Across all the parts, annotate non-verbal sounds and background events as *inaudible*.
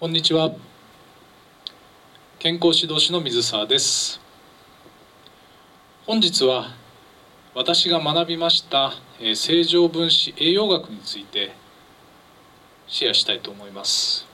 こんにちは。健康指導士の水沢です。本日は私が学びました正常分子栄養学についてシェアしたいと思います。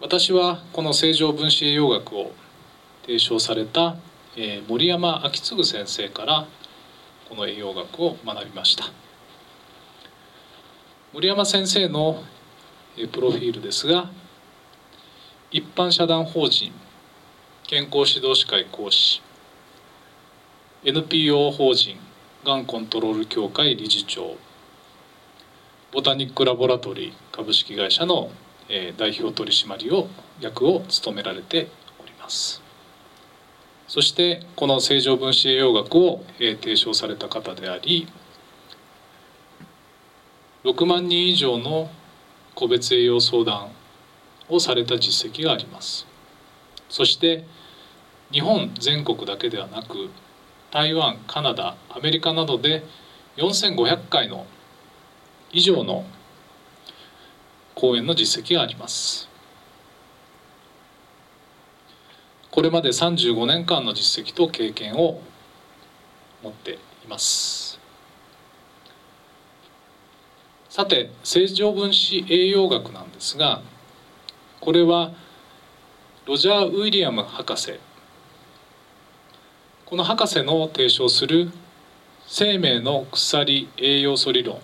私はこの正常分子栄養学を提唱された、森山昭次先生からこの栄養学を学びました。森山先生のプロフィールですが一般社団法人健康指導士会講師 NPO 法人がんコントロール協会理事長ボタニックラボラトリー株式会社の代表取締を役を務められております。そしてこの正常分子栄養学を提唱された方であり6万人以上の個別栄養相談をされた実績があります。そして日本全国だけではなく台湾カナダアメリカなどで4500回の以上の講演の実績があります。これまで35年間の実績と経験を持っています。さて正常分子栄養学なんですがこれはロジャー・ウィリアム博士。この博士の提唱する生命の鎖栄養素理論。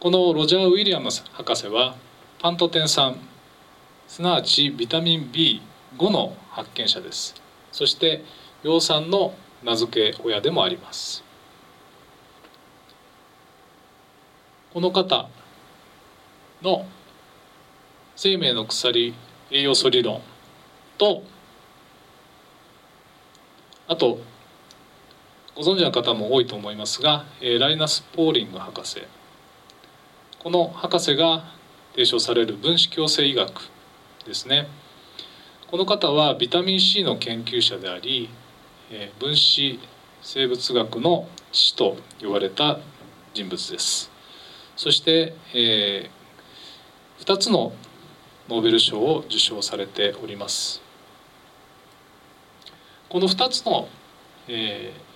このロジャー・ウィリアム博士はパントテン酸すなわちビタミン B5 の発見者です。そして葉酸の名付け親でもあります。この方の生命の鎖栄養素理論とあとご存知の方も多いと思いますがえライナス・ポーリング博士。この博士が提唱される分子共生医学ですね。この方はビタミン C の研究者でありえ分子生物学の父と呼ばれた人物です。そして、え2つのノーベル賞を受賞されております。この2つの、えー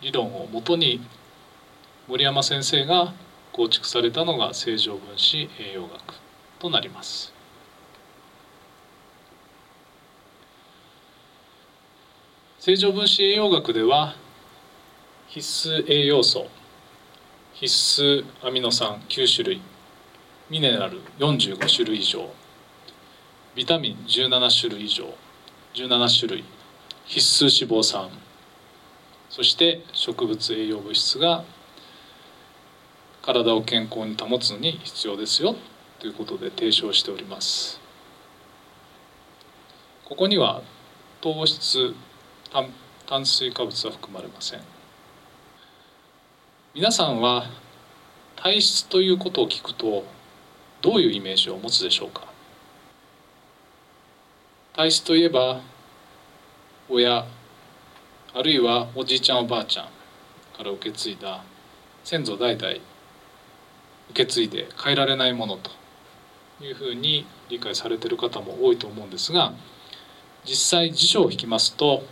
理論をもとに森山先生が構築されたのが正常分子栄養学となります。正常分子栄養学では必須栄養素必須アミノ酸9種類。ミネラル45種類以上。ビタミン17種類以上。17種類。必須脂肪酸。そして植物栄養物質が体を健康に保つのに必要ですよ。ということで提唱しております。ここには糖質炭炭水化物は含まれません。皆さんは体質ということを聞くとどういうイメージを持つでしょうか？体質といえば親あるいはおじいちゃんおばあちゃんから受け継いだ先祖代々受け継いで変えられないものというふうに理解されてる方も多いと思うんですが実際辞書を引きますと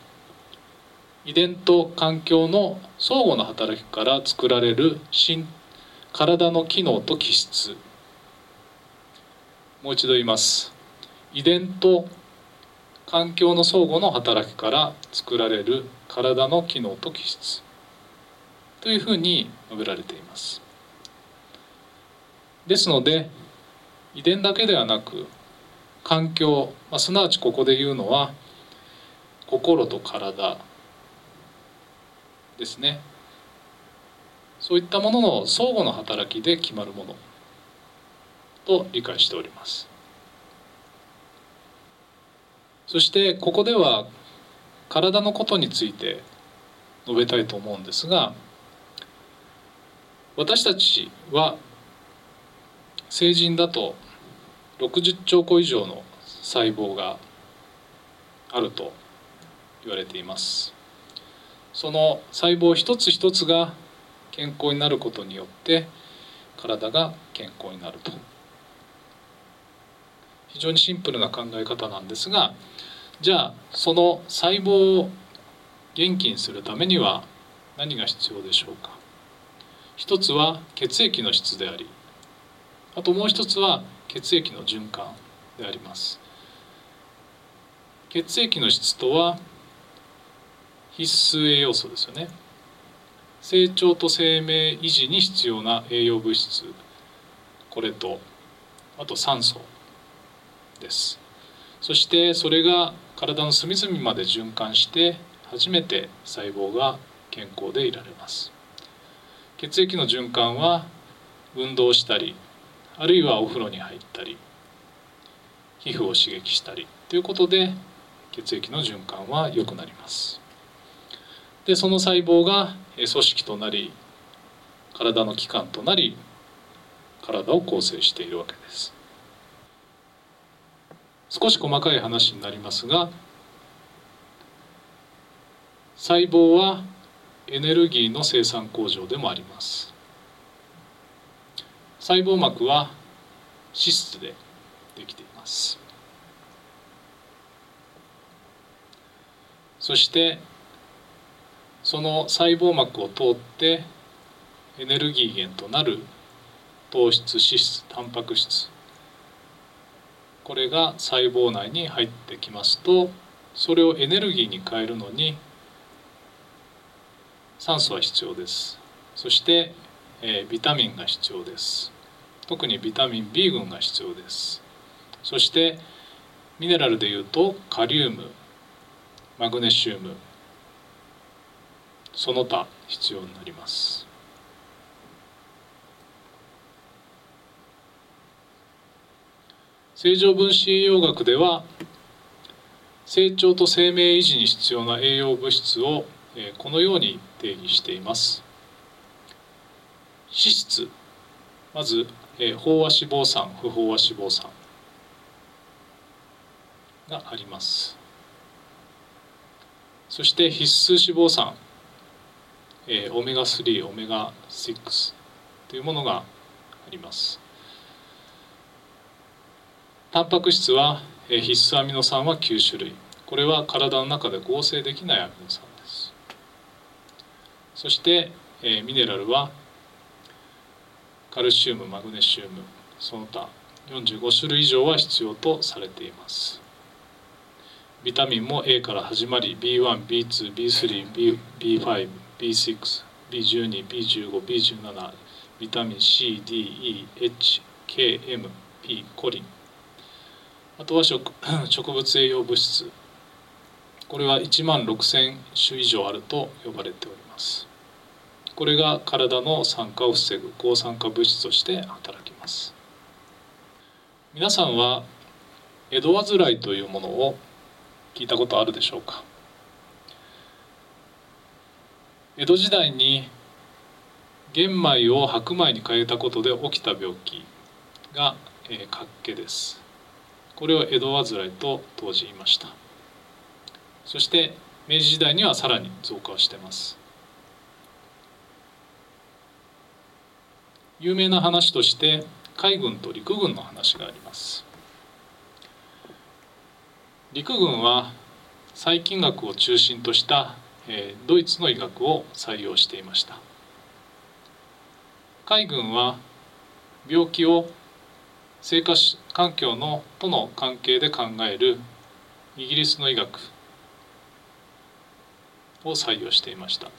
遺伝と環境の相互の働きから作られる新体の機能と気質。もう一度言います。遺伝と環境の相互の働きから作られる体の機能と気質。というふうに述べられています。ですので遺伝だけではなく環境、まあ、すなわちここで言うのは心と体。ですね。そういったものの相互の働きで決まるもの。と理解しております。そしてここでは体のことについて述べたいと思うんですが私たちは成人だと60兆個以上の細胞があると言われています。その細胞一つ一つが健康になることによって体が健康になると。非常にシンプルな考え方なんですがじゃあその細胞を元気にするためには何が必要でしょうか？一つは血液の質でありあともう一つは血液の循環であります。血液の質とは必須栄養素ですよね。成長と生命維持に必要な栄養物質。これとあと酸素です。そしてそれが体の隅々まで循環して初めて細胞が健康でいられます。血液の循環は運動したりあるいはお風呂に入ったり皮膚を刺激したりということで血液の循環は良くなります。でその細胞が組織となり体の器官となり体を構成しているわけです。少し細かい話になりますが細胞はエネルギーの生産工場でもあります。細胞膜は脂質でできています。そしてその細胞膜を通ってエネルギー源となる糖質脂質タンパク質。これが細胞内に入ってきますとそれをエネルギーに変えるのに酸素は必要です。そして、えー、ビタミンが必要です。特にビタミン B 群が必要です。そしてミネラルでいうとカリウムマグネシウム。その他必要になります。正常分子栄養学では成長と生命維持に必要な栄養物質をこのように定義しています。脂質。まず飽和脂肪酸不飽和脂肪酸があります。そして必須脂肪酸。えー、オメガ3オメガ6というものがあります。タンパク質は、えー、必須アミノ酸は9種類。これは体の中で合成できないアミノ酸です。そして、えー、ミネラルはカルシウムマグネシウムその他45種類以上は必要とされています。ビタミンも A から始まり B1、B2、B3、B5 B6、B12、B15、B17、ビタミン C、D、E、H、K、M、P、コリン。あとは植 *clears throat* 植物栄養物質。これは1万6,000種以上あると呼ばれております。これが体の酸化を防ぐ抗酸化物質として働きます。皆さんは江戸患いというものを聞いたことあるでしょうか？江戸時代に玄米を白米に変えたことで起きた病気が、えー、活気です。これを江戸患いと当時言いました。そして明治時代にはさらに増加をしてます。有名な話として海軍と陸軍の話があります。陸軍は細菌学を中心としたえドイツの医学を採用していました。海軍は病気を生活環境のとの関係で考えるイギリスの医学を採用していました。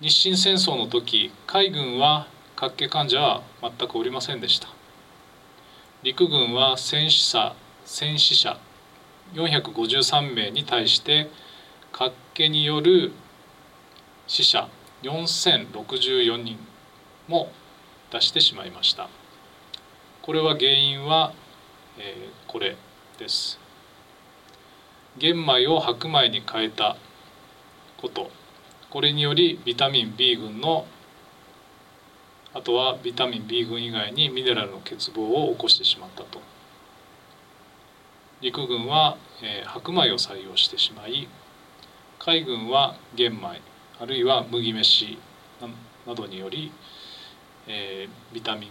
日清戦争の時海軍は脚気患者は全くおりませんでした。陸軍は戦死者戦死者453名に対して活気による死者4064人も出してしまいました。これは原因は、えー、これです。玄米を白米に変えたこと。これによりビタミン B 群のあとはビタミン B 群以外にミネラルの欠乏を起こしてしまったと。陸軍は、えー、白米を採用してしまい海軍は玄米あるいは麦飯などにより、えー、ビタミン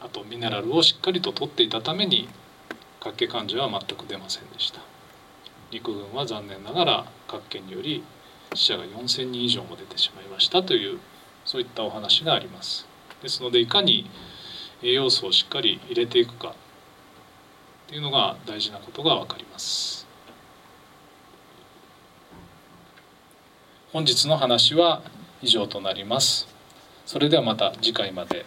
あとミネラルをしっかりと取っていたために脚気患者は全く出ませんでした。陸軍は残念ながら脚気により死者が4,000人以上も出てしまいました。というそういったお話があります。ですのでいかに栄養素をしっかり入れていくかっていうのが大事なことが分かります本日の話は以上となりますそれではまた次回まで。